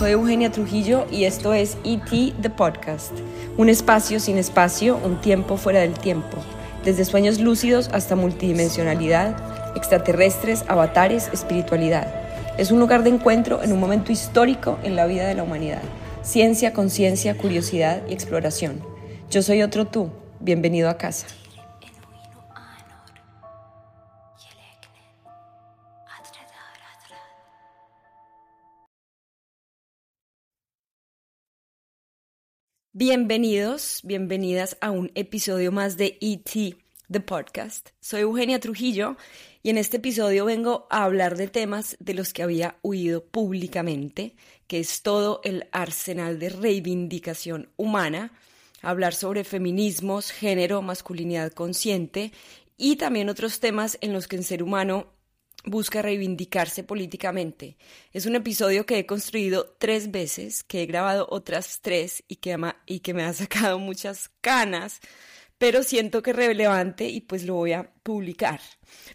soy Eugenia Trujillo y esto es ET The Podcast, un espacio sin espacio, un tiempo fuera del tiempo, desde sueños lúcidos hasta multidimensionalidad, extraterrestres, avatares, espiritualidad. Es un lugar de encuentro en un momento histórico en la vida de la humanidad. Ciencia, conciencia, curiosidad y exploración. Yo soy otro tú. Bienvenido a casa. Bienvenidos, bienvenidas a un episodio más de ET, The Podcast. Soy Eugenia Trujillo y en este episodio vengo a hablar de temas de los que había huido públicamente, que es todo el arsenal de reivindicación humana, hablar sobre feminismos, género, masculinidad consciente y también otros temas en los que el ser humano busca reivindicarse políticamente. Es un episodio que he construido tres veces, que he grabado otras tres y que, y que me ha sacado muchas canas, pero siento que es relevante y pues lo voy a publicar.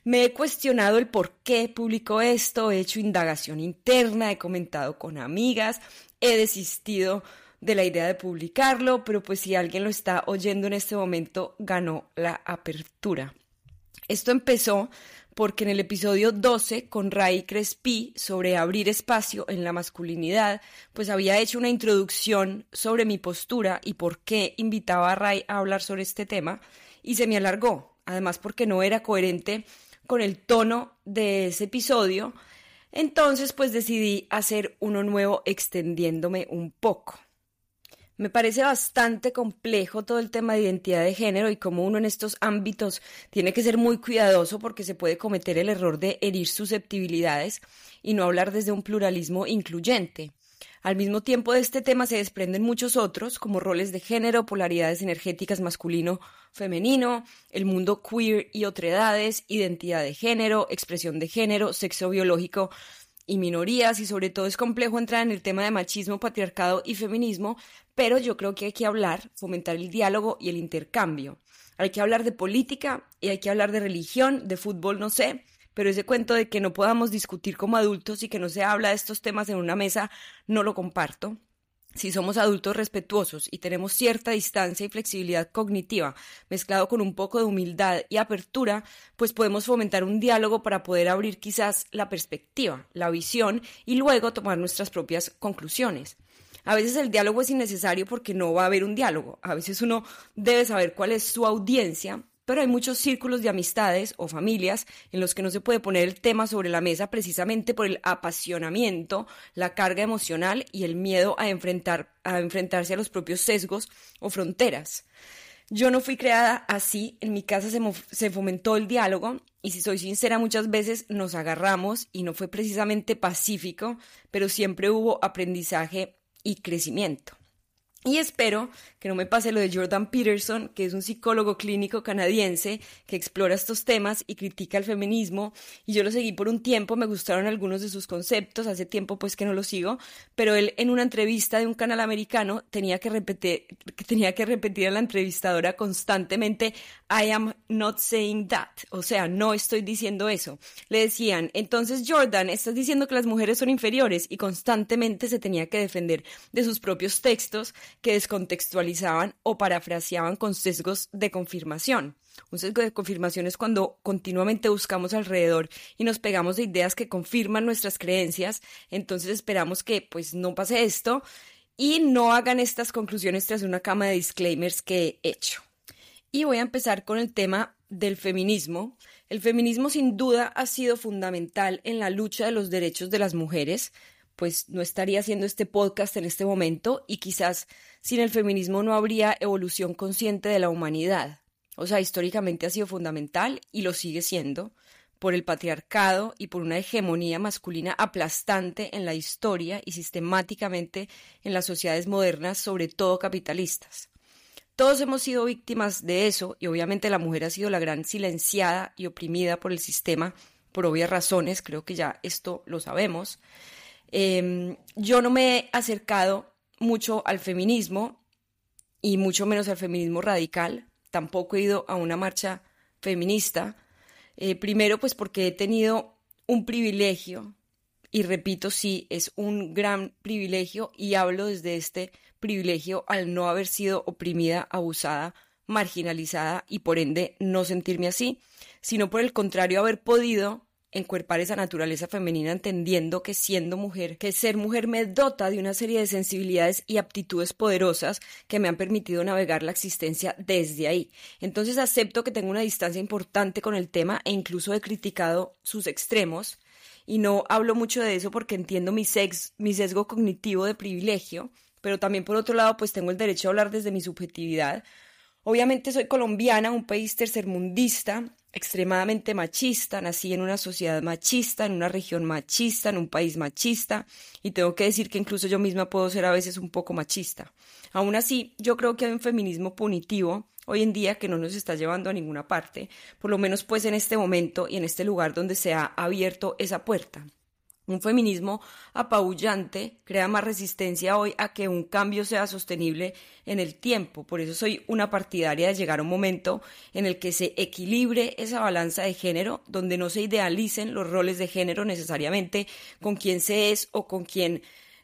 Me he cuestionado el por qué publico esto, he hecho indagación interna, he comentado con amigas, he desistido de la idea de publicarlo, pero pues si alguien lo está oyendo en este momento, ganó la apertura. Esto empezó porque en el episodio 12 con Ray Crespi sobre abrir espacio en la masculinidad, pues había hecho una introducción sobre mi postura y por qué invitaba a Ray a hablar sobre este tema y se me alargó, además porque no era coherente con el tono de ese episodio, entonces pues decidí hacer uno nuevo extendiéndome un poco. Me parece bastante complejo todo el tema de identidad de género y cómo uno en estos ámbitos tiene que ser muy cuidadoso porque se puede cometer el error de herir susceptibilidades y no hablar desde un pluralismo incluyente. Al mismo tiempo de este tema se desprenden muchos otros, como roles de género, polaridades energéticas masculino-femenino, el mundo queer y otredades, identidad de género, expresión de género, sexo biológico y minorías y sobre todo es complejo entrar en el tema de machismo, patriarcado y feminismo, pero yo creo que hay que hablar, fomentar el diálogo y el intercambio. Hay que hablar de política y hay que hablar de religión, de fútbol, no sé, pero ese cuento de que no podamos discutir como adultos y que no se habla de estos temas en una mesa, no lo comparto si somos adultos respetuosos y tenemos cierta distancia y flexibilidad cognitiva, mezclado con un poco de humildad y apertura, pues podemos fomentar un diálogo para poder abrir quizás la perspectiva, la visión y luego tomar nuestras propias conclusiones. A veces el diálogo es innecesario porque no va a haber un diálogo. A veces uno debe saber cuál es su audiencia pero hay muchos círculos de amistades o familias en los que no se puede poner el tema sobre la mesa precisamente por el apasionamiento, la carga emocional y el miedo a, enfrentar, a enfrentarse a los propios sesgos o fronteras. Yo no fui creada así, en mi casa se, se, fomentó el diálogo y si soy sincera muchas veces nos agarramos y no fue precisamente pacífico, pero siempre hubo aprendizaje y crecimiento. Y espero que no me pase lo de Jordan Peterson, que es un psicólogo clínico canadiense que explora estos temas y critica el feminismo. Y yo lo seguí por un tiempo, me gustaron algunos de sus conceptos, hace tiempo pues que no lo sigo, pero él en una entrevista de un canal americano tenía que repetir, tenía que repetir a la entrevistadora constantemente, I am not saying that, o sea, no estoy diciendo eso. Le decían, entonces Jordan, estás diciendo que las mujeres son inferiores y constantemente se tenía que defender de sus propios textos que descontextualizaban o parafraseaban con sesgos de confirmación. Un sesgo de confirmación es cuando continuamente buscamos alrededor y nos pegamos de ideas que confirman nuestras creencias, entonces esperamos que pues no pase esto y no hagan estas conclusiones tras una cama de disclaimers que he hecho. Y voy a empezar con el tema del feminismo. El feminismo sin duda ha sido fundamental en la lucha de los derechos de las mujeres, pues no estaría haciendo este podcast en este momento y quizás sin el feminismo no habría evolución consciente de la humanidad. O sea, históricamente ha sido fundamental y lo sigue siendo por el patriarcado y por una hegemonía masculina aplastante en la historia y sistemáticamente en las sociedades modernas, sobre todo capitalistas. Todos hemos sido víctimas de eso y obviamente la mujer ha sido la gran silenciada y oprimida por el sistema por obvias razones, creo que ya esto lo sabemos. Em, yo no me he acercado mucho al feminismo y mucho menos al feminismo radical. Tampoco he ido a una marcha feminista. Eh, primero, pues porque he tenido un privilegio y repito, sí, es un gran privilegio y hablo desde este privilegio al no haber sido oprimida, abusada, marginalizada y por ende no sentirme así, sino por el contrario haber podido encuerpar esa naturaleza femenina entendiendo que siendo mujer, que ser mujer me dota de una serie de sensibilidades y aptitudes poderosas que me han permitido navegar la existencia desde ahí. Entonces acepto que tengo una distancia importante con el tema e incluso he criticado sus extremos y no hablo mucho de eso porque entiendo mi, sex, mi sesgo cognitivo de privilegio, pero también por otro lado pues tengo el derecho a hablar desde mi subjetividad. Obviamente soy colombiana, un país tercermundista, extremadamente machista, nací en una sociedad machista, en una región machista, en un país machista, y tengo que decir que incluso yo misma puedo ser a veces un poco machista. Aún así, yo creo que hay un feminismo punitivo hoy en día que no nos está llevando a ninguna parte, por lo menos pues en este momento y en este lugar donde se ha abierto esa puerta. Un feminismo apabullante crea más resistencia hoy a que un cambio sea sostenible en el tiempo. Por eso soy una partidaria de llegar a un momento en el que se equilibre esa balanza de género, donde no se idealicen los roles de género necesariamente con quién se es o con quién,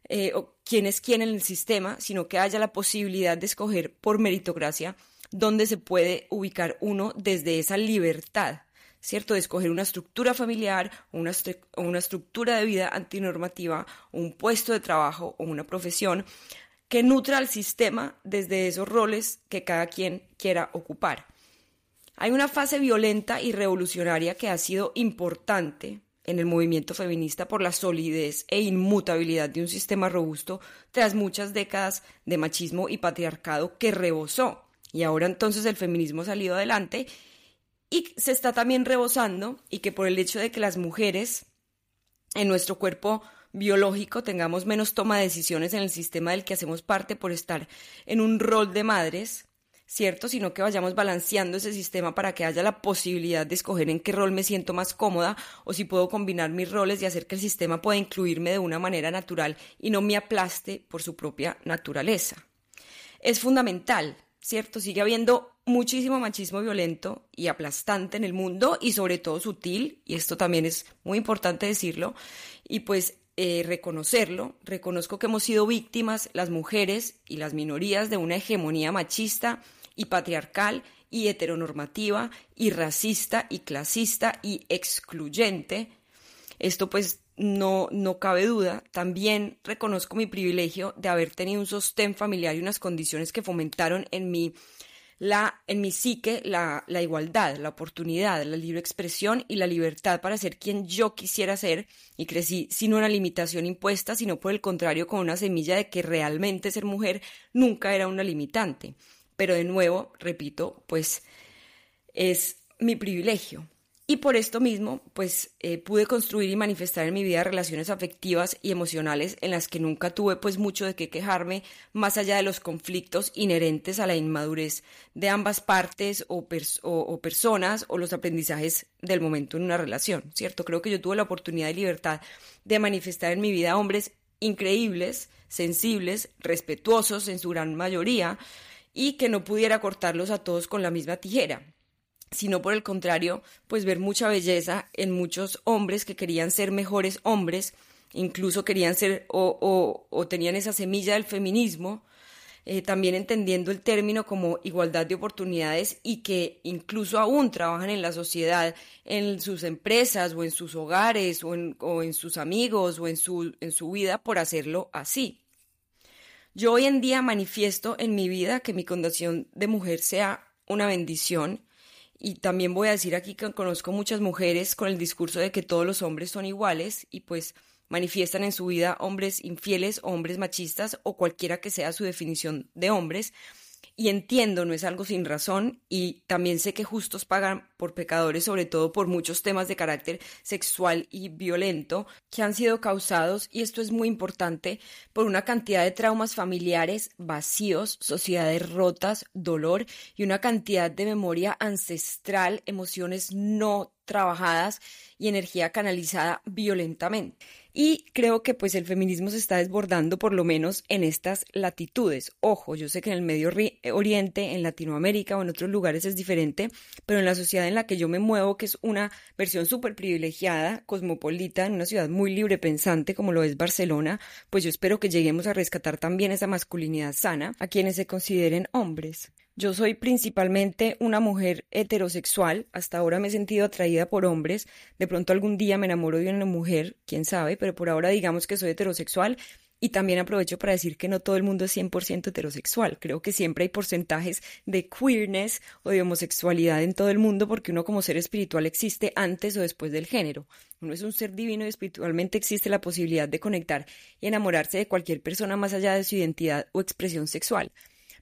eh, o quién es quién en el sistema, sino que haya la posibilidad de escoger por meritocracia dónde se puede ubicar uno desde esa libertad ¿cierto? De escoger una estructura familiar, una, una estructura de vida antinormativa, un puesto de trabajo o una profesión que nutra al sistema desde esos roles que cada quien quiera ocupar. Hay una fase violenta y revolucionaria que ha sido importante en el movimiento feminista por la solidez e inmutabilidad de un sistema robusto tras muchas décadas de machismo y patriarcado que rebosó. Y ahora entonces el feminismo salido adelante y se está también rebosando y que por el hecho de que las mujeres en nuestro cuerpo biológico tengamos menos toma de decisiones en el sistema del que hacemos parte por estar en un rol de madres, ¿cierto? Sino que vayamos balanceando ese sistema para que haya la posibilidad de escoger en qué rol me siento más cómoda o si puedo combinar mis roles y hacer que el sistema pueda incluirme de una manera natural y no me aplaste por su propia naturaleza. Es fundamental ¿cierto? Sigue habiendo muchísimo machismo violento y aplastante en el mundo y sobre todo sutil, y esto también es muy importante decirlo, y pues eh, reconocerlo, reconozco que hemos sido víctimas las mujeres y las minorías de una hegemonía machista y patriarcal y heteronormativa y racista y clasista y excluyente. Esto pues no, no cabe duda. También reconozco mi privilegio de haber tenido un sostén familiar y unas condiciones que fomentaron en mi, la, en mi psique la, la igualdad, la oportunidad, la libre expresión y la libertad para ser quien yo quisiera ser y crecí sin una limitación impuesta, sino por el contrario con una semilla de que realmente ser mujer nunca era una limitante. Pero de nuevo, repito, pues es mi privilegio. Y por esto mismo, pues eh, pude construir y manifestar en mi vida relaciones afectivas y emocionales en las que nunca tuve pues mucho de qué quejarme, más allá de los conflictos inherentes a la inmadurez de ambas partes o, o personas o los aprendizajes del momento en una relación, ¿cierto? Creo que yo tuve la oportunidad y libertad de manifestar en mi vida hombres increíbles, sensibles, respetuosos en su gran mayoría, y que no pudiera cortarlos a todos con la misma tijera sino por el contrario, pues ver mucha belleza en muchos hombres que querían ser mejores hombres, incluso querían ser o, o, tenían esa semilla del feminismo, eh, también entendiendo el término como igualdad de oportunidades y que incluso aún trabajan en la sociedad, en sus empresas o en sus hogares o en, o en sus amigos o en su, en su vida por hacerlo así. Yo hoy en día manifiesto en mi vida que mi condición de mujer sea una bendición, y también voy a decir aquí que conozco muchas mujeres con el discurso de que todos los hombres son iguales y pues manifiestan en su vida hombres infieles hombres machistas o cualquiera que sea su definición de hombres y entiendo, no es algo sin razón, y también sé que justos pagan por pecadores, sobre todo por muchos temas de carácter sexual y violento que han sido causados, y esto es muy importante, por una cantidad de traumas familiares vacíos, sociedades rotas, dolor y una cantidad de memoria ancestral, emociones no trabajadas y energía canalizada violentamente. Y creo que pues el feminismo se está desbordando por lo menos en estas latitudes. Ojo, yo sé que en el Medio Oriente, en Latinoamérica o en otros lugares es diferente, pero en la sociedad en la que yo me muevo, que es una versión súper privilegiada, cosmopolita, en una ciudad muy libre pensante como lo es Barcelona, pues yo espero que lleguemos a rescatar también esa masculinidad sana a quienes se consideren hombres. Yo soy principalmente una mujer heterosexual, hasta ahora me he sentido atraída por hombres, de pronto algún día me enamoro de una mujer, quién sabe, pero por ahora digamos que soy heterosexual y también aprovecho para decir que no todo el mundo es 100% heterosexual. Creo que siempre hay porcentajes de queerness o de homosexualidad en todo el mundo porque uno como ser espiritual existe antes o después del género. Uno es un ser divino y espiritualmente existe la posibilidad de conectar y enamorarse de cualquier persona más allá de su identidad o expresión sexual.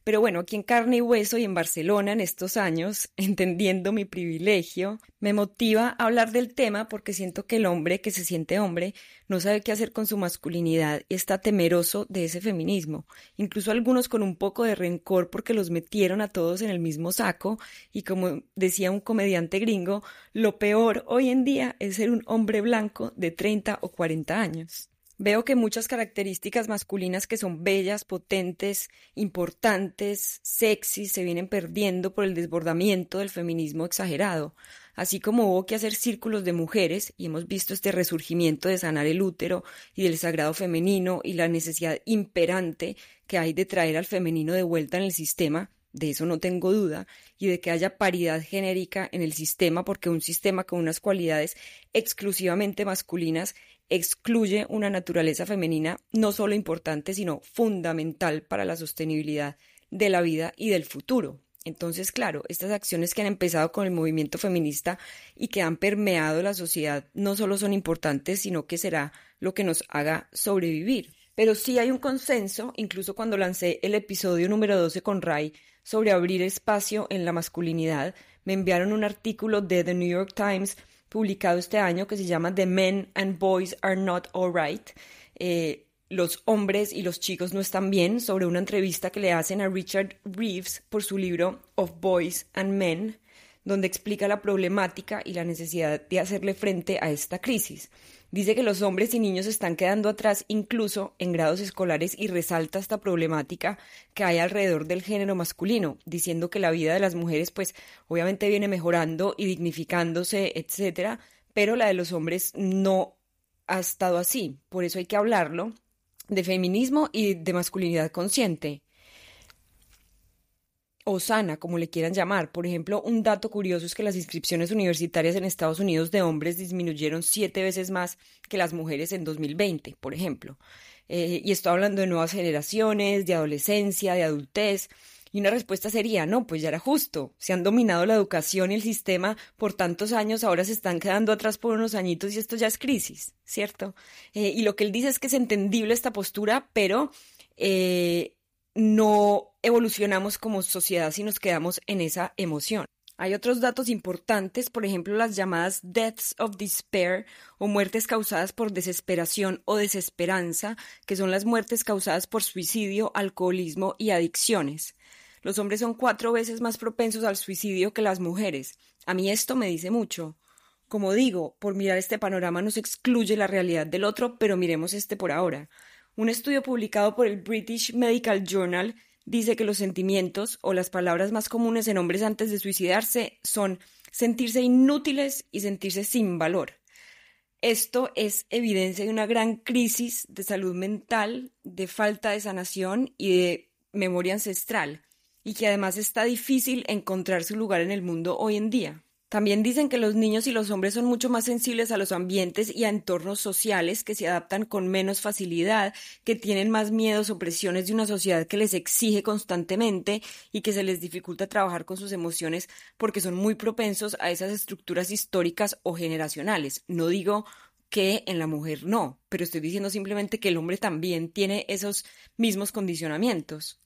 Pero bueno, aquí en carne y hueso y en Barcelona en estos años, entendiendo mi privilegio, me motiva a hablar del tema porque siento que el hombre que se siente hombre no sabe qué hacer con su masculinidad y está temeroso de ese feminismo, incluso algunos con un poco de rencor porque los metieron a todos en el mismo saco y como decía un comediante gringo, lo peor hoy en día es ser un hombre blanco de 30 o 40 años. Veo que muchas características masculinas que son bellas, potentes, importantes, sexy, se vienen perdiendo por el desbordamiento del feminismo exagerado, así como hubo que hacer círculos de mujeres, y hemos visto este resurgimiento de sanar el útero y del sagrado femenino y la necesidad imperante que hay de traer al femenino de vuelta en el sistema, de eso no tengo duda, y de que haya paridad genérica en el sistema, porque un sistema con unas cualidades exclusivamente masculinas excluye una naturaleza femenina no solo importante, sino fundamental para la sostenibilidad de la vida y del futuro. Entonces, claro, estas acciones que han empezado con el movimiento feminista y que han permeado la sociedad no solo son importantes, sino que será lo que nos haga sobrevivir. Pero sí hay un consenso, incluso cuando lancé el episodio número 12 con Ray sobre abrir espacio en la masculinidad, me enviaron un artículo de The New York Times publicado este año que se llama The Men and Boys Are Not Alright. Eh, los hombres y los chicos no están bien, sobre una entrevista que le hacen a Richard Reeves por su libro Of Boys and Men, donde explica la problemática y la necesidad de hacerle frente a esta crisis. Dice que los hombres y niños están quedando atrás incluso en grados escolares y resalta esta problemática que hay alrededor del género masculino, diciendo que la vida de las mujeres pues obviamente viene mejorando y dignificándose, etcétera, pero la de los hombres no ha estado así. Por eso hay que hablarlo de feminismo y de masculinidad consciente o sana, como le quieran llamar. Por ejemplo, un dato curioso es que las inscripciones universitarias en Estados Unidos de hombres disminuyeron siete veces más que las mujeres en 2020, por ejemplo. Eh, y estoy hablando de nuevas generaciones, de adolescencia, de adultez. Y una respuesta sería, no, pues ya era justo. Se han dominado la educación y el sistema por tantos años, ahora se están quedando atrás por unos añitos y esto ya es crisis, ¿cierto? Eh, y lo que él dice es que es entendible esta postura, pero eh, no evolucionamos como sociedad si nos quedamos en esa emoción. Hay otros datos importantes, por ejemplo, las llamadas deaths of despair o muertes causadas por desesperación o desesperanza, que son las muertes causadas por suicidio, alcoholismo y adicciones. Los hombres son cuatro veces más propensos al suicidio que las mujeres. A mí esto me dice mucho. Como digo, por mirar este panorama nos excluye la realidad del otro, pero miremos este por ahora. Un estudio publicado por el British Medical Journal dice que los sentimientos o las palabras más comunes en hombres antes de suicidarse son sentirse inútiles y sentirse sin valor. Esto es evidencia de una gran crisis de salud mental, de falta de sanación y de memoria ancestral, y que además está difícil encontrar su lugar en el mundo hoy en día. También dicen que los niños y los hombres son mucho más sensibles a los ambientes y a entornos sociales que se adaptan con menos facilidad, que tienen más miedos o presiones de una sociedad que les exige constantemente y que se les dificulta trabajar con sus emociones porque son muy propensos a esas estructuras históricas o generacionales. No digo que en la mujer no, pero estoy diciendo simplemente que el hombre también tiene esos mismos condicionamientos.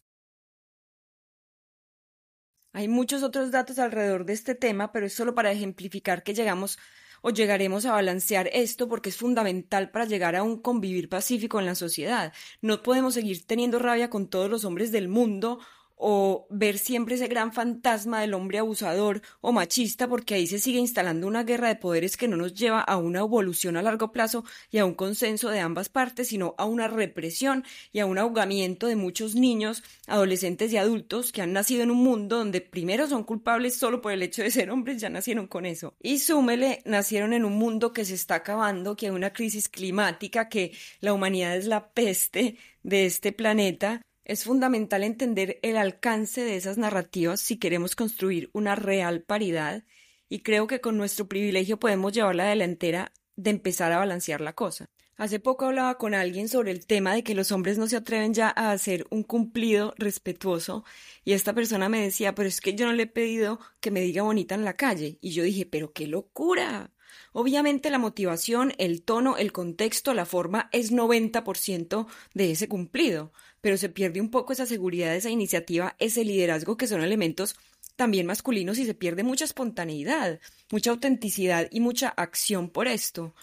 Hay muchos otros datos alrededor de este tema, pero es solo para ejemplificar que llegamos o llegaremos a balancear esto porque es fundamental para llegar a un convivir pacífico en la sociedad. No podemos seguir teniendo rabia con todos los hombres del mundo o ver siempre ese gran fantasma del hombre abusador o machista, porque ahí se sigue instalando una guerra de poderes que no nos lleva a una evolución a largo plazo y a un consenso de ambas partes, sino a una represión y a un ahogamiento de muchos niños, adolescentes y adultos que han nacido en un mundo donde primero son culpables solo por el hecho de ser hombres, ya nacieron con eso. Y súmele, nacieron en un mundo que se está acabando, que hay una crisis climática, que la humanidad es la peste de este planeta es fundamental entender el alcance de esas narrativas si queremos construir una real paridad y creo que con nuestro privilegio podemos llevar la delantera de empezar a balancear la cosa. Hace poco hablaba con alguien sobre el tema de que los hombres no se atreven ya a hacer un cumplido respetuoso y esta persona me decía, pero es que yo no le he pedido que me diga bonita en la calle y yo dije, pero qué locura. Obviamente la motivación, el tono, el contexto, la forma es 90% de ese cumplido, pero se pierde un poco esa seguridad, esa iniciativa, ese liderazgo que son elementos también masculinos y se pierde mucha espontaneidad, mucha autenticidad y mucha acción por esto.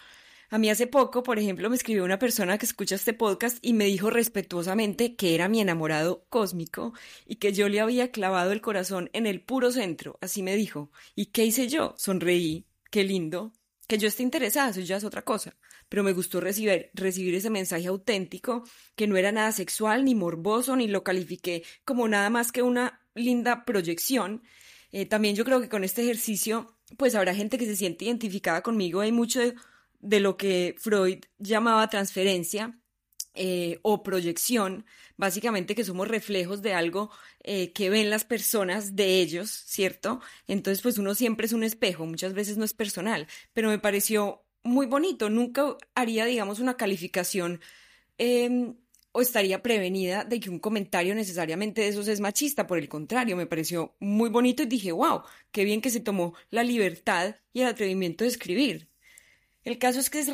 A mí hace poco, por ejemplo, me escribió una persona que escucha este podcast y me dijo respetuosamente que era mi enamorado cósmico y que yo le había clavado el corazón en el puro centro, así me dijo. ¿Y qué hice yo? Sonreí. Qué lindo. Que yo esté interesada, eso ya es otra cosa pero me gustó recibir, recibir ese mensaje auténtico, que no era nada sexual ni morboso, ni lo califiqué como nada más que una linda proyección. Eh, también yo creo que con este ejercicio, pues habrá gente que se siente identificada conmigo. Hay mucho de, lo que Freud llamaba transferencia, eh, o proyección, básicamente que somos reflejos de algo eh, que ven las personas de ellos, ¿cierto? Entonces, pues uno siempre es un espejo, muchas veces no es personal, pero me pareció muy bonito. Nunca haría, digamos, una calificación em, o estaría prevenida de que un comentario necesariamente de esos es machista. Por el contrario, me pareció muy bonito y dije, wow, qué bien que se tomó la libertad y el atrevimiento de escribir. El caso es que es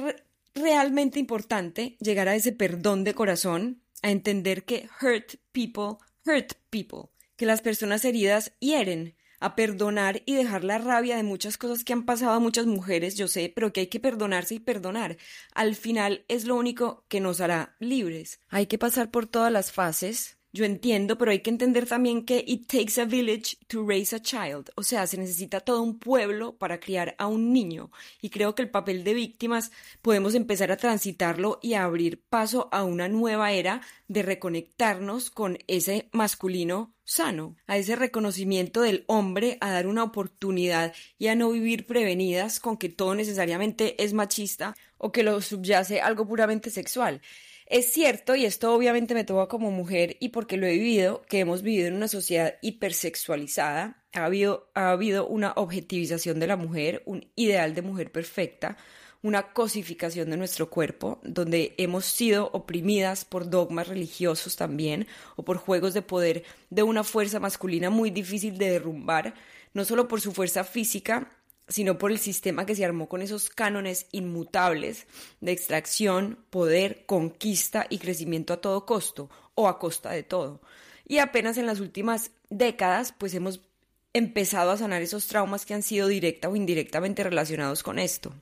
realmente importante llegar a ese perdón de corazón, a entender que hurt people hurt people, que las personas heridas hieren a perdonar y dejar la rabia de muchas cosas que han pasado a muchas mujeres, yo sé, pero que hay que perdonarse y perdonar. Al final es lo único que nos hará libres. Hay que pasar por todas las fases, yo entiendo, pero hay que entender también que it takes a village to raise a child, o sea, se necesita todo un pueblo para criar a un niño, y creo que el papel de víctimas podemos empezar a transitarlo y a abrir paso a una nueva era de reconectarnos con ese masculino sano, a ese reconocimiento del hombre, a dar una oportunidad y a no vivir prevenidas con que todo necesariamente es machista o que lo subyace algo puramente sexual. Es cierto, y esto obviamente me toca como mujer y porque lo he vivido, que hemos vivido en una sociedad hipersexualizada, ha habido, ha habido una objetivización de la mujer, un ideal de mujer perfecta, una cosificación de nuestro cuerpo, donde hemos sido oprimidas por dogmas religiosos también, o por juegos de poder de una fuerza masculina muy difícil de derrumbar, no solo por su fuerza física, sino por el sistema que se armó con esos cánones inmutables de extracción, poder, conquista y crecimiento a todo costo o a costa de todo. Y apenas en las últimas décadas, pues hemos empezado a sanar esos traumas que han sido directa o indirectamente relacionados con esto.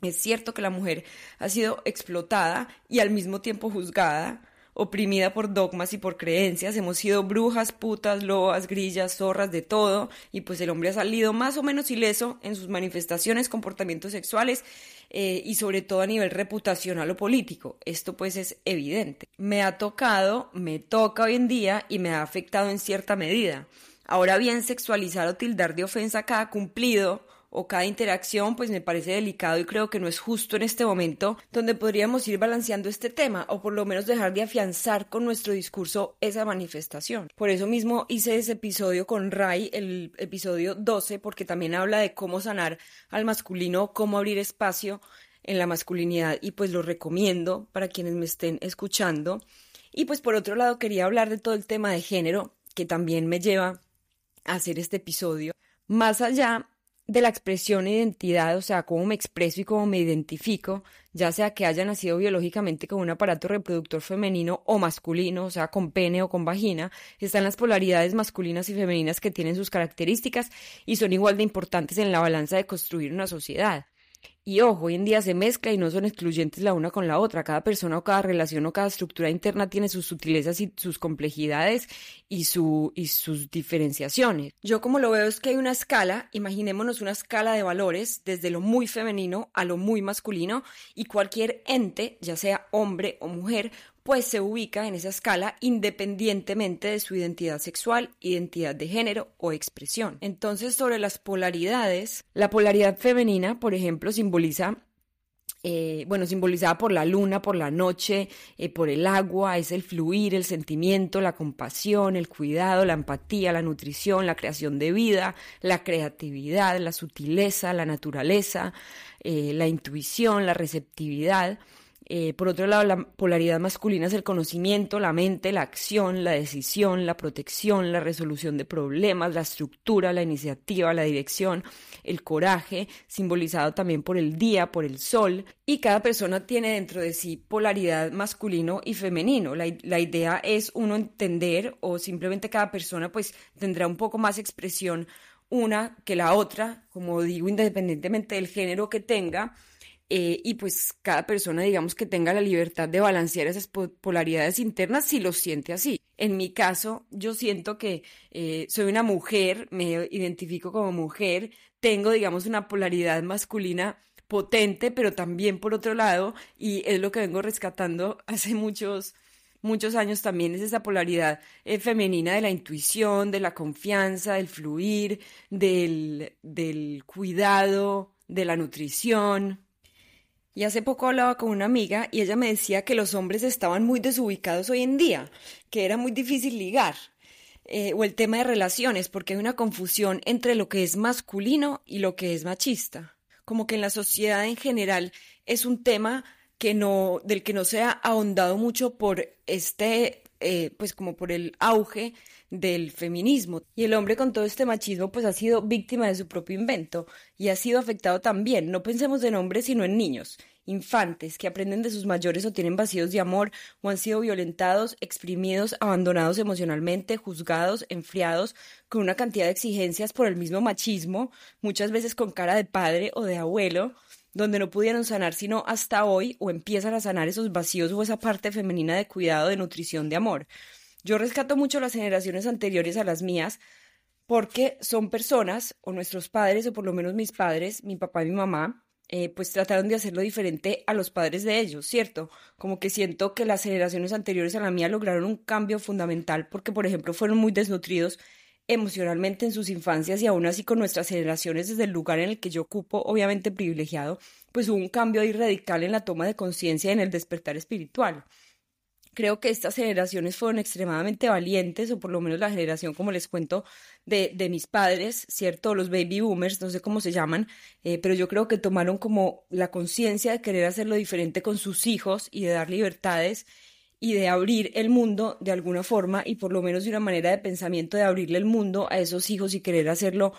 Es cierto que la mujer ha sido explotada y al mismo tiempo juzgada, oprimida por dogmas y por creencias, hemos sido brujas, putas, lobas, grillas, zorras, de todo, y pues el hombre ha salido más o menos ileso en sus manifestaciones, comportamientos sexuales eh, y sobre todo a nivel reputacional o político. Esto pues es evidente. Me ha tocado, me toca hoy en día y me ha afectado en cierta medida. Ahora bien, sexualizar o tildar de ofensa cada cumplido o cada interacción, pues me parece delicado y creo que no es justo en este momento donde podríamos ir balanceando este tema o por lo menos dejar de afianzar con nuestro discurso esa manifestación. Por eso mismo hice ese episodio con Ray, el episodio 12, porque también habla de cómo sanar al masculino, cómo abrir espacio en la masculinidad y pues lo recomiendo para quienes me estén escuchando. Y pues por otro lado quería hablar de todo el tema de género que también me lleva a hacer este episodio. Más allá de la expresión identidad, o sea, cómo me expreso y cómo me identifico, ya sea que haya nacido biológicamente con un aparato reproductor femenino o masculino, o sea, con pene o con vagina, están las polaridades masculinas y femeninas que tienen sus características y son igual de importantes en la balanza de construir una sociedad. Y ojo, hoy en día se mezcla y no son excluyentes la una con la otra. Cada persona o cada relación o cada estructura interna tiene sus sutilezas y sus complejidades y, su, y sus diferenciaciones. Yo como lo veo es que hay una escala, imaginémonos una escala de valores desde lo muy femenino a lo muy masculino y cualquier ente, ya sea hombre o mujer, pues se ubica en esa escala independientemente de su identidad sexual, identidad de género o expresión. Entonces, sobre las polaridades, la polaridad femenina, por ejemplo, simboliza eh, bueno, simbolizada por la luna, por la noche, eh, por el agua, es el fluir, el sentimiento, la compasión, el cuidado, la empatía, la nutrición, la creación de vida, la creatividad, la sutileza, la naturaleza, eh, la intuición, la receptividad. Eh, por otro lado, la polaridad masculina es el conocimiento, la mente, la acción, la decisión, la protección, la resolución de problemas, la estructura, la iniciativa, la dirección, el coraje, simbolizado también por el día, por el sol. Y cada persona tiene dentro de sí polaridad masculino y femenino. La, la idea es uno entender o simplemente cada persona pues tendrá un poco más expresión una que la otra, como digo, independientemente del género que tenga eh, y pues cada persona, digamos, que tenga la libertad de balancear esas polaridades internas si lo siente así. En mi caso, yo siento que eh, soy una mujer, me identifico como mujer, tengo, digamos, una polaridad masculina potente, pero también por otro lado, y es lo que vengo rescatando hace muchos muchos años también es esa polaridad eh, femenina de la intuición, de la confianza, del fluir, del, del cuidado, de la nutrición. Y hace poco hablaba con una amiga y ella me decía que los hombres estaban muy desubicados hoy en día, que era muy difícil ligar. Eh, o el tema de relaciones, porque hay una confusión entre lo que es masculino y lo que es machista. Como que en la sociedad en general es un tema que no, del que no se ha ahondado mucho por este, eh, pues como por el auge del feminismo. Y el hombre con todo este machismo pues ha sido víctima de su propio invento y ha sido afectado también. No pensemos en hombres sino en niños, infantes que aprenden de sus mayores o tienen vacíos de amor o han sido violentados, exprimidos, abandonados emocionalmente, juzgados, enfriados, con una cantidad de exigencias por el mismo machismo, muchas veces con cara de padre o de abuelo, donde no pudieron sanar sino hasta hoy o empiezan a sanar esos vacíos o esa parte femenina de cuidado, de nutrición, de amor. Yo rescato mucho las generaciones anteriores a las mías porque son personas, o nuestros padres, o por lo menos mis padres, mi papá y mi mamá, eh, pues trataron de hacerlo diferente a los padres de ellos, ¿cierto? Como que siento que las generaciones anteriores a la mía lograron un cambio fundamental porque, por ejemplo, fueron muy desnutridos emocionalmente en sus infancias y aún así con nuestras generaciones desde el lugar en el que yo ocupo, obviamente privilegiado, pues hubo un cambio ahí radical en la toma de conciencia y en el despertar espiritual. Creo que estas generaciones fueron extremadamente valientes, o por lo menos la generación, como les cuento, de, de mis padres, ¿cierto? Los baby boomers, no sé cómo se llaman, eh, pero yo creo que tomaron como la conciencia de querer hacerlo diferente con sus hijos y de dar libertades y de abrir el mundo de alguna forma y por lo menos de una manera de pensamiento de abrirle el mundo a esos hijos y querer hacerlo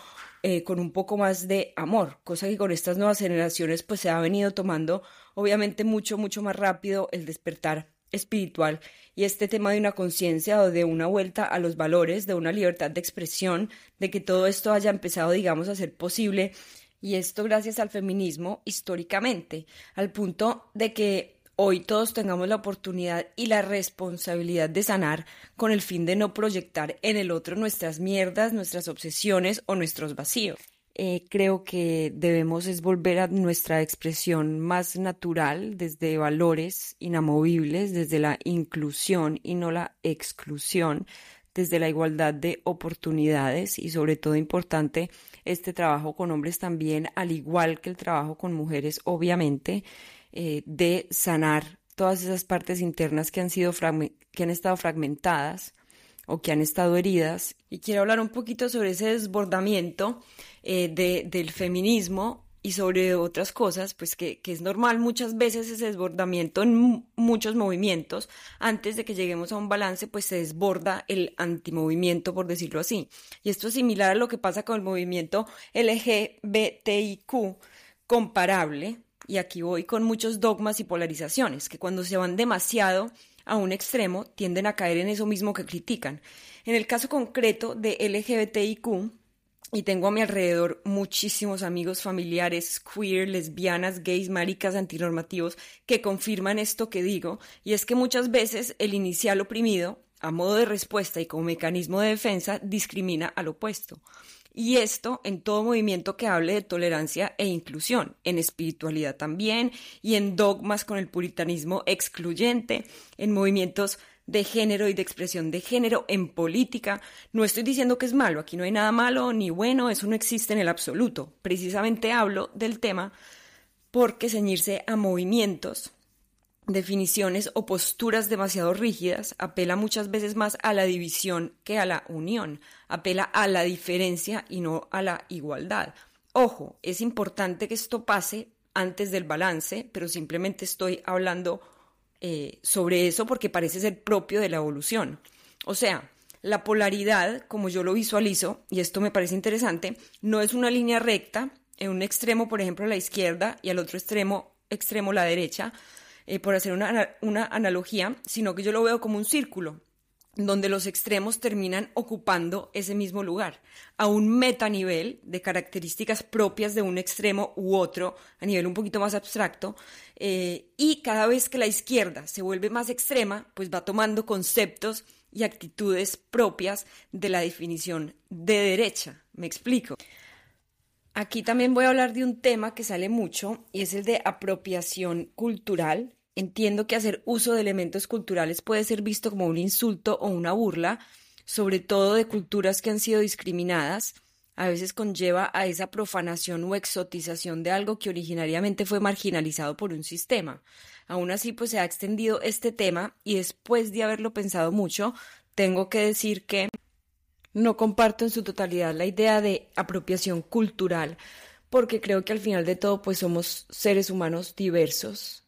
eh, con un poco más de amor, cosa que con estas nuevas generaciones pues se ha venido tomando obviamente mucho, mucho más rápido el despertar espiritual y este tema de una conciencia o de una vuelta a los valores, de una libertad de expresión, de que todo esto haya empezado, digamos, a ser posible. Y esto gracias al feminismo históricamente, al punto de que hoy todos tengamos la oportunidad y la responsabilidad de sanar con el fin de no proyectar en el otro nuestras mierdas, nuestras obsesiones o nuestros vacíos. Eh, creo que debemos es volver a nuestra expresión más natural desde valores inamovibles, desde la inclusión y no la exclusión, desde la igualdad de oportunidades y sobre todo importante este trabajo con hombres también, al igual que el trabajo con mujeres, obviamente, eh, de sanar todas esas partes internas que han sido que han estado fragmentadas o que han estado heridas. Y quiero hablar un poquito sobre ese desbordamiento eh, de, del feminismo y sobre otras cosas, pues que, que, es normal muchas veces ese desbordamiento en muchos movimientos, antes de que lleguemos a un balance, pues se desborda el antimovimiento, por decirlo así. Y esto es similar a lo que pasa con el movimiento LGBTIQ comparable, y aquí voy con muchos dogmas y polarizaciones, que cuando se van demasiado a un extremo tienden a caer en eso mismo que critican. En el caso concreto de LGBTIQ, y tengo a mi alrededor muchísimos amigos familiares, queer, lesbianas, gays, maricas, antinormativos, que confirman esto que digo, y es que muchas veces el inicial oprimido, a modo de respuesta y como mecanismo de defensa, discrimina al opuesto. Y esto en todo movimiento que hable de tolerancia e inclusión, en espiritualidad también, y en dogmas con el puritanismo excluyente, en movimientos de género y de expresión de género en política. No estoy diciendo que es malo, aquí no hay nada malo ni bueno, eso no existe en el absoluto. Precisamente hablo del tema porque ceñirse a movimientos, definiciones o posturas demasiado rígidas apela muchas veces más a la división que a la unión, apela a la diferencia y no a la igualdad. Ojo, es importante que esto pase antes del balance, pero simplemente estoy hablando eh, sobre eso porque parece ser propio de la evolución. O sea, la polaridad, como yo lo visualizo, y esto me parece interesante, no es una línea recta, en un extremo, por ejemplo, la izquierda y al otro extremo, extremo la derecha, eh, por hacer una, una analogía, sino que yo lo veo como un círculo donde los extremos terminan ocupando ese mismo lugar, a un metanivel de características propias de un extremo u otro, a nivel un poquito más abstracto, eh, y cada vez que la izquierda se vuelve más extrema, pues va tomando conceptos y actitudes propias de la definición de derecha. Me explico. Aquí también voy a hablar de un tema que sale mucho y es el de apropiación cultural, Entiendo que hacer uso de elementos culturales puede ser visto como un insulto o una burla, sobre todo de culturas que han sido discriminadas. A veces conlleva a esa profanación o exotización de algo que originariamente fue marginalizado por un sistema. Aún así, pues se ha extendido este tema y después de haberlo pensado mucho, tengo que decir que no comparto en su totalidad la idea de apropiación cultural, porque creo que al final de todo, pues somos seres humanos diversos,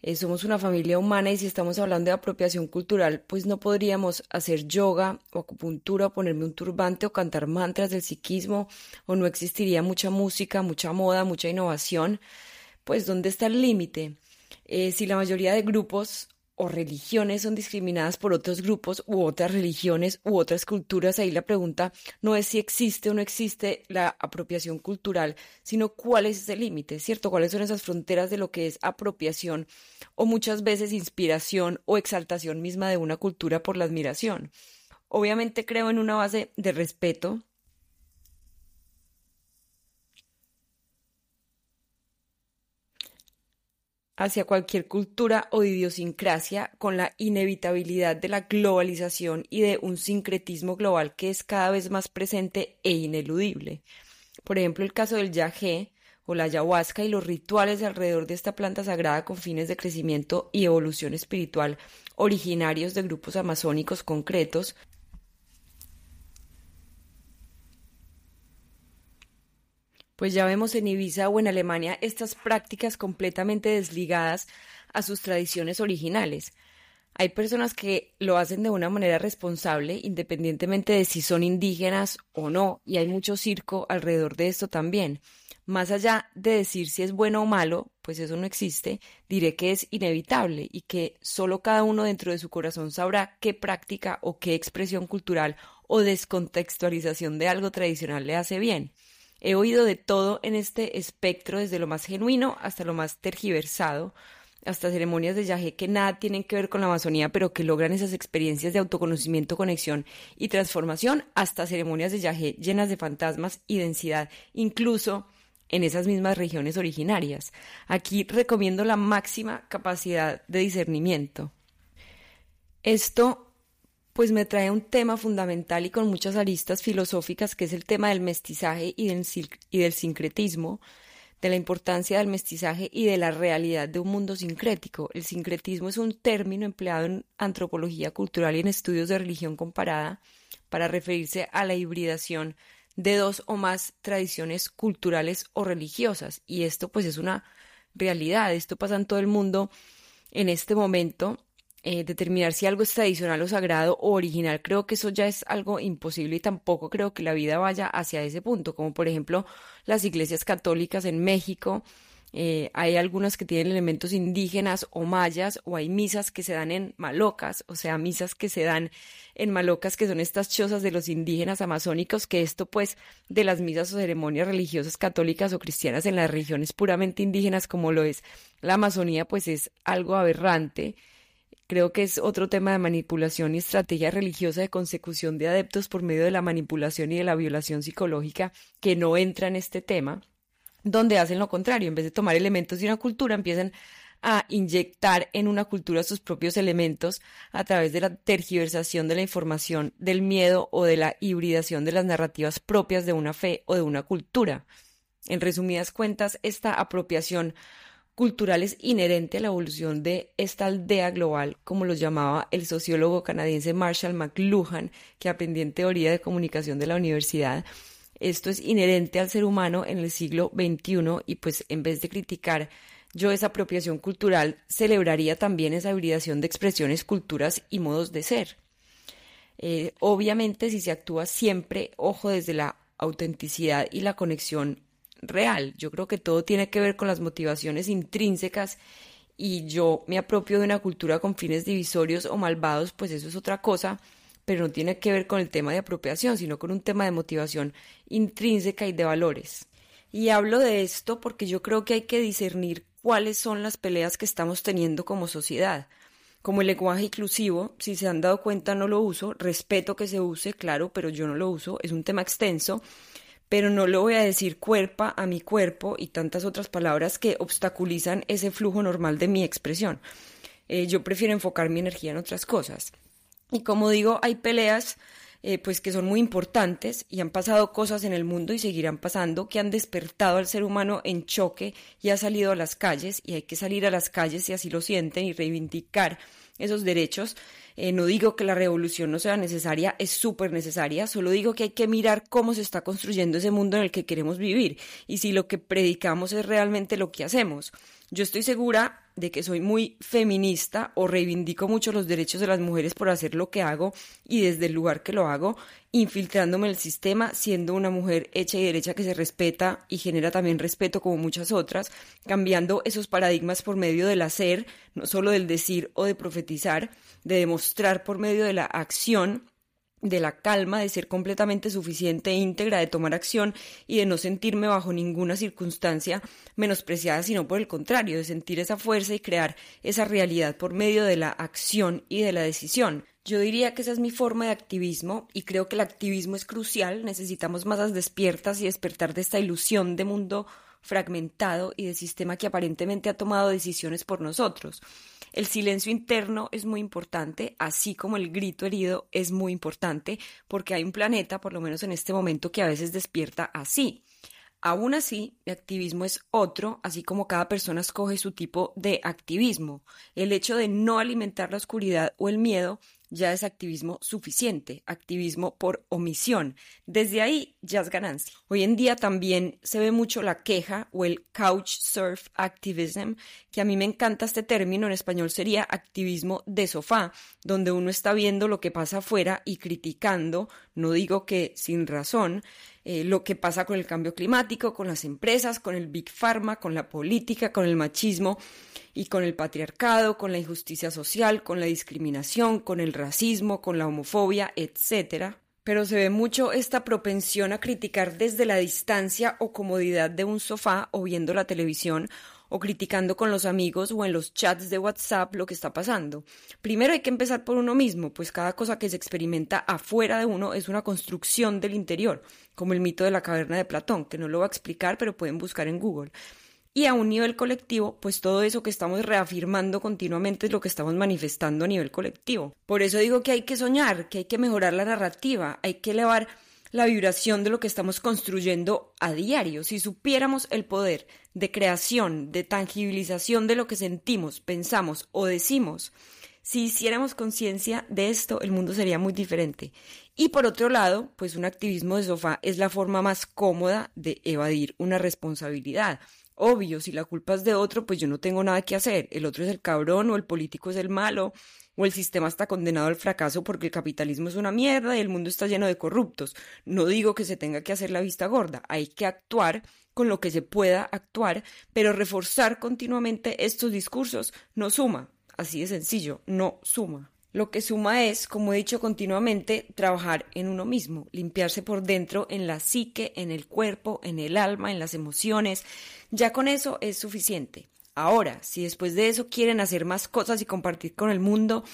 eh, somos una familia humana y si estamos hablando de apropiación cultural, pues no podríamos hacer yoga o acupuntura o ponerme un turbante o cantar mantras del psiquismo o no existiría mucha música, mucha moda, mucha innovación. Pues ¿dónde está el límite? Eh, si la mayoría de grupos o religiones son discriminadas por otros grupos u otras religiones u otras culturas, ahí la pregunta no es si existe o no existe la apropiación cultural, sino cuál es ese límite, ¿cierto? ¿Cuáles son esas fronteras de lo que es apropiación o muchas veces inspiración o exaltación misma de una cultura por la admiración? Obviamente creo en una base de respeto hacia cualquier cultura o idiosincrasia con la inevitabilidad de la globalización y de un sincretismo global que es cada vez más presente e ineludible. Por ejemplo, el caso del yagé o la ayahuasca y los rituales alrededor de esta planta sagrada con fines de crecimiento y evolución espiritual originarios de grupos amazónicos concretos pues ya vemos en Ibiza o en Alemania estas prácticas completamente desligadas a sus tradiciones originales. Hay personas que lo hacen de una manera responsable, independientemente de si son indígenas o no, y hay mucho circo alrededor de esto también. Más allá de decir si es bueno o malo, pues eso no existe, diré que es inevitable y que solo cada uno dentro de su corazón sabrá qué práctica o qué expresión cultural o descontextualización de algo tradicional le hace bien. He oído de todo en este espectro, desde lo más genuino hasta lo más tergiversado, hasta ceremonias de yaje que nada tienen que ver con la Amazonía, pero que logran esas experiencias de autoconocimiento, conexión y transformación, hasta ceremonias de yaje llenas de fantasmas y densidad, incluso en esas mismas regiones originarias. Aquí recomiendo la máxima capacidad de discernimiento. Esto pues me trae un tema fundamental y con muchas aristas filosóficas, que es el tema del mestizaje y del, y del sincretismo, de la importancia del mestizaje y de la realidad de un mundo sincrético. El sincretismo es un término empleado en antropología cultural y en estudios de religión comparada para referirse a la hibridación de dos o más tradiciones culturales o religiosas. Y esto pues es una realidad, esto pasa en todo el mundo en este momento eh, determinar si algo es tradicional o sagrado o original, creo que eso ya es algo imposible y tampoco creo que la vida vaya hacia ese punto, como por ejemplo las iglesias católicas en México Eh, hay algunas que tienen elementos indígenas o mayas, o hay misas que se dan en malocas, o sea, misas que se dan en malocas, que son estas chozas de los indígenas amazónicos, que esto pues de las misas o ceremonias religiosas católicas o cristianas en las regiones puramente indígenas como lo es la Amazonía, pues es algo aberrante. Creo que es otro tema de manipulación y estrategia religiosa de consecución de adeptos por medio de la manipulación y de la violación psicológica que no entra en este tema donde hacen lo contrario, en vez de tomar elementos de una cultura, empiezan a inyectar en una cultura sus propios elementos a través de la tergiversación de la información, del miedo o de la hibridación de las narrativas propias de una fe o de una cultura. En resumidas cuentas, esta apropiación cultural es inherente a la evolución de esta aldea global, como lo llamaba el sociólogo canadiense Marshall McLuhan, que aprendí en teoría de comunicación de la universidad, esto es inherente al ser humano en el siglo XXI y pues en vez de criticar yo esa apropiación cultural, celebraría también esa hibridación de expresiones, culturas y modos de ser. Eh, obviamente si se actúa siempre, ojo, desde la autenticidad y la conexión real. Yo creo que todo tiene que ver con las motivaciones intrínsecas y yo me apropio de una cultura con fines divisorios o malvados, pues eso es otra cosa pero no tiene que ver con el tema de apropiación, sino con un tema de motivación intrínseca y de valores. Y hablo de esto porque yo creo que hay que discernir cuáles son las peleas que estamos teniendo como sociedad. Como el lenguaje inclusivo, si se han dado cuenta no lo uso, respeto que se use, claro, pero yo no lo uso, es un tema extenso, pero no lo voy a decir cuerpa a mi cuerpo y tantas otras palabras que obstaculizan ese flujo normal de mi expresión. Eh, yo prefiero enfocar mi energía en otras cosas. Y como digo, hay peleas eh, pues que son muy importantes y han pasado cosas en el mundo y seguirán pasando que han despertado al ser humano en choque y ha salido a las calles y hay que salir a las calles si así lo sienten y reivindicar esos derechos. Eh, no digo que la revolución no sea necesaria, es súper necesaria, solo digo que hay que mirar cómo se está construyendo ese mundo en el que queremos vivir y si lo que predicamos es realmente lo que hacemos. Yo estoy segura de que soy muy feminista o reivindico mucho los derechos de las mujeres por hacer lo que hago y desde el lugar que lo hago, infiltrándome en el sistema, siendo una mujer hecha y derecha que se respeta y genera también respeto como muchas otras, cambiando esos paradigmas por medio del hacer, no solo del decir o de profetizar, de demostrar por medio de la acción de la calma, de ser completamente suficiente e íntegra, de tomar acción y de no sentirme bajo ninguna circunstancia menospreciada, sino por el contrario, de sentir esa fuerza y crear esa realidad por medio de la acción y de la decisión. Yo diría que esa es mi forma de activismo y creo que el activismo es crucial, necesitamos masas despiertas y despertar de esta ilusión de mundo fragmentado y de sistema que aparentemente ha tomado decisiones por nosotros. El silencio interno es muy importante, así como el grito herido es muy importante, porque hay un planeta, por lo menos en este momento, que a veces despierta así. Aún así, el activismo es otro, así como cada persona escoge su tipo de activismo. El hecho de no alimentar la oscuridad o el miedo ya es activismo suficiente, activismo por omisión. Desde ahí ya es ganancia. Hoy en día también se ve mucho la queja o el couch surf activism, que a mí me encanta este término, en español sería activismo de sofá, donde uno está viendo lo que pasa afuera y criticando, no digo que sin razón, eh, lo que pasa con el cambio climático, con las empresas, con el big pharma, con la política, con el machismo y con el patriarcado, con la injusticia social, con la discriminación, con el racismo, con la homofobia, etc. Pero se ve mucho esta propensión a criticar desde la distancia o comodidad de un sofá o viendo la televisión o criticando con los amigos o en los chats de WhatsApp lo que está pasando. Primero hay que empezar por uno mismo, pues cada cosa que se experimenta afuera de uno es una construcción del interior, como el mito de la caverna de Platón, que no lo voy a explicar, pero pueden buscar en Google. Y a un nivel colectivo, pues todo eso que estamos reafirmando continuamente es lo que estamos manifestando a nivel colectivo. Por eso digo que hay que soñar, que hay que mejorar la narrativa, hay que elevar la vibración de lo que estamos construyendo a diario. Si supiéramos el poder de creación, de tangibilización de lo que sentimos, pensamos o decimos, si hiciéramos conciencia de esto, el mundo sería muy diferente. Y por otro lado, pues un activismo de sofá es la forma más cómoda de evadir una responsabilidad. Obvio, si la culpa es de otro, pues yo no tengo nada que hacer. El otro es el cabrón o el político es el malo o el sistema está condenado al fracaso porque el capitalismo es una mierda y el mundo está lleno de corruptos. No digo que se tenga que hacer la vista gorda, hay que actuar con lo que se pueda actuar, pero reforzar continuamente estos discursos no suma, así de sencillo, no suma. Lo que suma es, como he dicho continuamente, trabajar en uno mismo, limpiarse por dentro en la psique, en el cuerpo, en el alma, en las emociones. Ya con eso es suficiente. Ahora, si después de eso quieren hacer más cosas y compartir con el mundo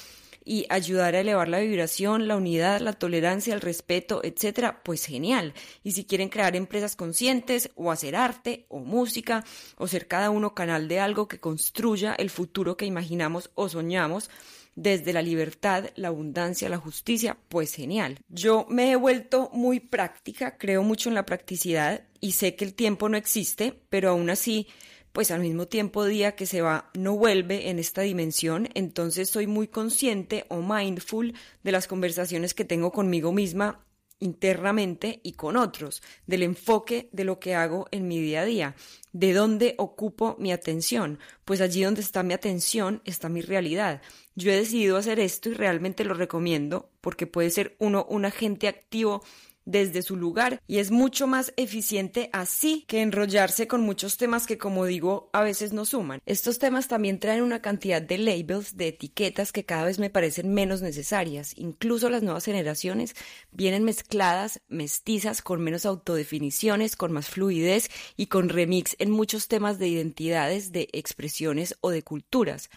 y ayudar a elevar la vibración, la unidad, la tolerancia, el respeto, etcétera, pues genial. Y si quieren crear empresas conscientes o hacer arte o música o ser cada uno canal de algo que construya el futuro que imaginamos o soñamos, desde la libertad, la abundancia, la justicia, pues genial. Yo me he vuelto muy práctica, creo mucho en la practicidad y sé que el tiempo no existe, pero aún así, pues al mismo tiempo día que se va no vuelve en esta dimensión, entonces soy muy consciente o mindful de las conversaciones que tengo conmigo misma internamente y con otros, del enfoque de lo que hago en mi día a día, de dónde ocupo mi atención, pues allí donde está mi atención está mi realidad. Yo he decidido hacer esto y realmente lo recomiendo porque puede ser uno un agente activo desde su lugar y es mucho más eficiente así que enrollarse con muchos temas que como digo a veces no suman. Estos temas también traen una cantidad de labels, de etiquetas que cada vez me parecen menos necesarias. Incluso las nuevas generaciones vienen mezcladas, mestizas, con menos autodefiniciones, con más fluidez y con remix en muchos temas de identidades, de expresiones o de culturas.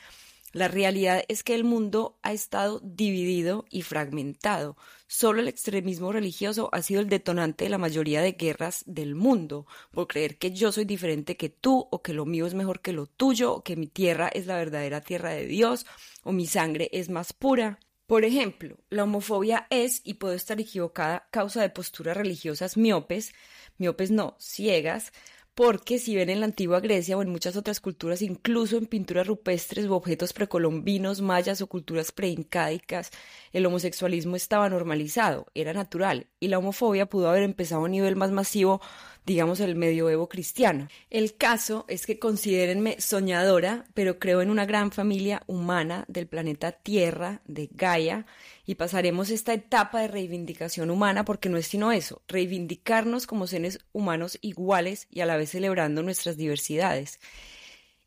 La realidad es que el mundo ha estado dividido y fragmentado. Solo el extremismo religioso ha sido el detonante de la mayoría de guerras del mundo, por creer que yo soy diferente que tú, o que lo mío es mejor que lo tuyo, o que mi tierra es la verdadera tierra de Dios, o mi sangre es más pura. Por ejemplo, la homofobia es, y puedo estar equivocada, causa de posturas religiosas miopes, miopes no, ciegas, porque si ven en la antigua Grecia o en muchas otras culturas, incluso en pinturas rupestres o objetos precolombinos, mayas o culturas preincádicas, el homosexualismo estaba normalizado, era natural, y la homofobia pudo haber empezado a un nivel más masivo digamos, el medioevo cristiano. El caso es que considérenme soñadora, pero creo en una gran familia humana del planeta Tierra, de Gaia, y pasaremos esta etapa de reivindicación humana porque no es sino eso, reivindicarnos como seres humanos iguales y a la vez celebrando nuestras diversidades.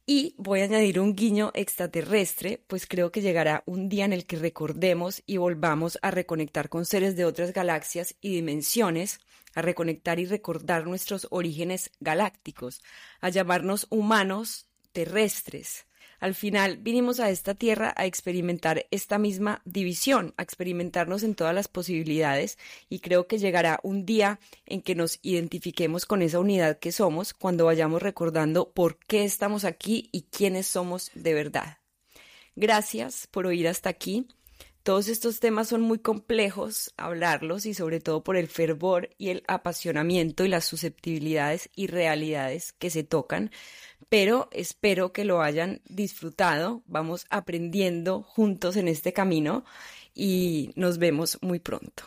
Y voy a añadir un guiño extraterrestre, pues creo que llegará un día en el que recordemos y volvamos a reconectar con seres de otras galaxias y dimensiones, a reconectar y recordar nuestros orígenes galácticos, a llamarnos humanos terrestres. Al final vinimos a esta tierra a experimentar esta misma división, a experimentarnos en todas las posibilidades y creo que llegará un día en que nos identifiquemos con esa unidad que somos cuando vayamos recordando por qué estamos aquí y quiénes somos de verdad. Gracias por oír hasta aquí. Todos estos temas son muy complejos hablarlos y sobre todo por el fervor y el apasionamiento y las susceptibilidades y realidades que se tocan, pero espero que lo hayan disfrutado. Vamos aprendiendo juntos en este camino y nos vemos muy pronto.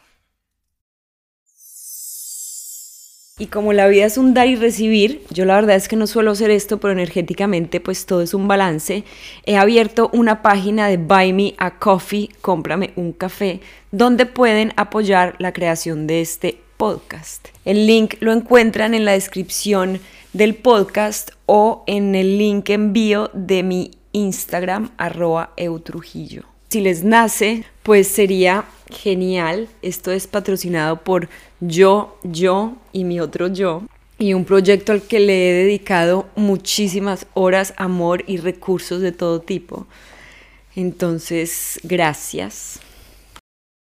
Y como la vida es un dar y recibir, yo la verdad es que no suelo hacer esto, pero energéticamente pues todo es un balance. He abierto una página de Buy Me a Coffee, cómprame un café, donde pueden apoyar la creación de este podcast. El link lo encuentran en la descripción del podcast o en el link envío de mi Instagram arroba eutrujillo. Si les nace, pues sería genial. Esto es patrocinado por yo, yo y mi otro yo. Y un proyecto al que le he dedicado muchísimas horas, amor y recursos de todo tipo. Entonces, gracias.